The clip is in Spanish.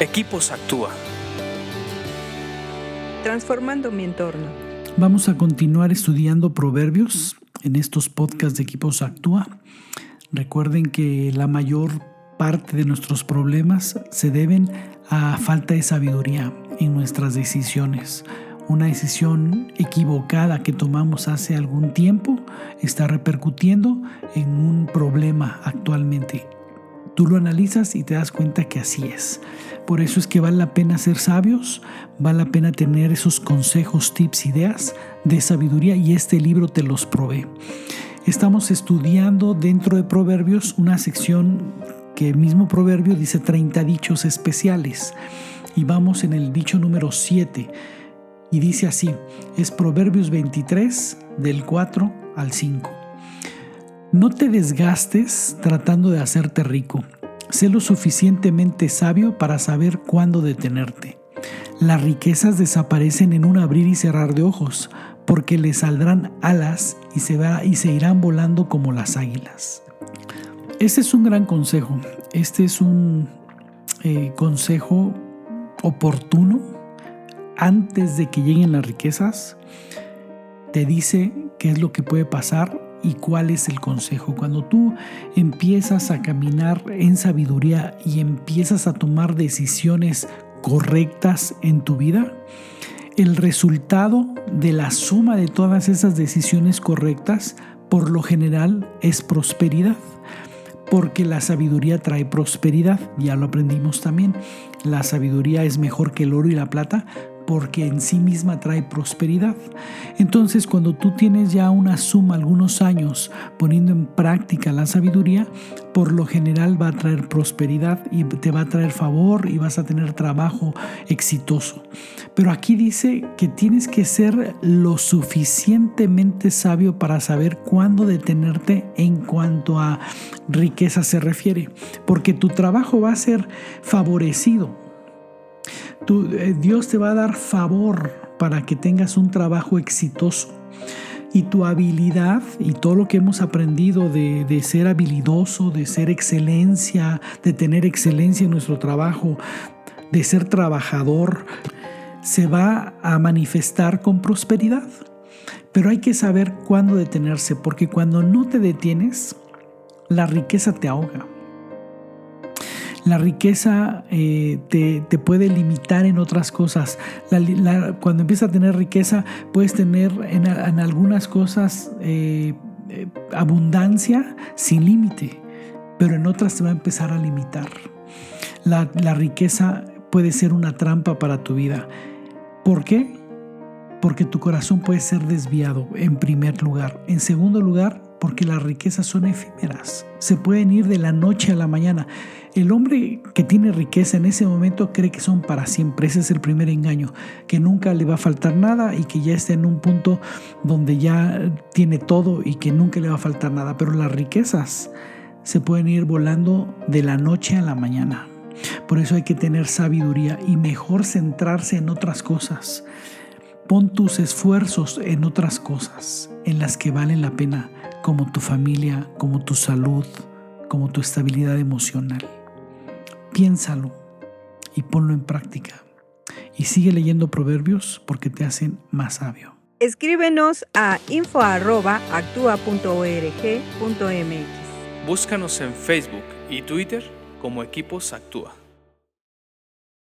Equipos Actúa. Transformando mi entorno. Vamos a continuar estudiando proverbios en estos podcasts de Equipos Actúa. Recuerden que la mayor parte de nuestros problemas se deben a falta de sabiduría en nuestras decisiones. Una decisión equivocada que tomamos hace algún tiempo está repercutiendo en un problema actualmente. Tú lo analizas y te das cuenta que así es. Por eso es que vale la pena ser sabios, vale la pena tener esos consejos, tips, ideas de sabiduría y este libro te los provee. Estamos estudiando dentro de Proverbios una sección que el mismo Proverbio dice 30 dichos especiales y vamos en el dicho número 7 y dice así, es Proverbios 23 del 4 al 5. No te desgastes tratando de hacerte rico. Sé lo suficientemente sabio para saber cuándo detenerte. Las riquezas desaparecen en un abrir y cerrar de ojos, porque le saldrán alas y se, irán volando como las águilas. Este es un gran consejo. Este es un eh, consejo oportuno antes de que lleguen las riquezas. Te dice qué es lo que puede pasar y cuál es el consejo. Cuando tú empiezas a caminar en sabiduría y empiezas a tomar decisiones correctas en tu vida, el resultado de la suma de todas esas decisiones correctas por lo general es prosperidad. Porque la sabiduría trae prosperidad, ya lo aprendimos también. La sabiduría es mejor que el oro y la plata porque en sí misma trae prosperidad. Entonces, cuando tú tienes ya una suma, algunos años poniendo en práctica la sabiduría, por lo general va a traer prosperidad y te va a traer favor y vas a tener trabajo exitoso. Pero aquí dice que tienes que ser lo suficientemente sabio para saber cuándo detenerte en cuanto a riqueza se refiere, porque tu trabajo va a ser favorecido eh, Dios te va a dar favor para que tengas un trabajo exitoso. Y tu habilidad y todo lo que hemos aprendido de, de ser habilidoso, de ser excelencia, de tener excelencia en nuestro trabajo, de ser trabajador, se va a manifestar con prosperidad. Pero hay que saber cuándo detenerse, porque cuando no te detienes, la riqueza te ahoga. La riqueza eh, te, puede limitar en otras cosas. cuando empiezas a tener riqueza, puedes tener en, algunas cosas eh, eh, abundancia sin límite, pero en otras te va a empezar a limitar. La, la riqueza puede ser una trampa para tu vida. ¿Por qué? Porque tu corazón puede ser desviado en primer lugar. En segundo lugar, porque las riquezas son efímeras, se pueden ir de la noche a la mañana. El hombre que tiene riqueza en ese momento cree que son para siempre, ese es el primer engaño, que nunca le va a faltar nada y que ya está en un punto donde ya tiene todo y que nunca le va a faltar nada, pero las riquezas se pueden ir volando de la noche a la mañana. Por eso hay que tener sabiduría y mejor centrarse en otras cosas. Pon tus esfuerzos en otras cosas, en las que valen la pena como tu familia, como tu salud, como tu estabilidad emocional. Piénsalo y ponlo en práctica. Y sigue leyendo proverbios porque te hacen más sabio. Escríbenos a info.actua.org.mx. Búscanos en Facebook y Twitter como Equipos Actúa.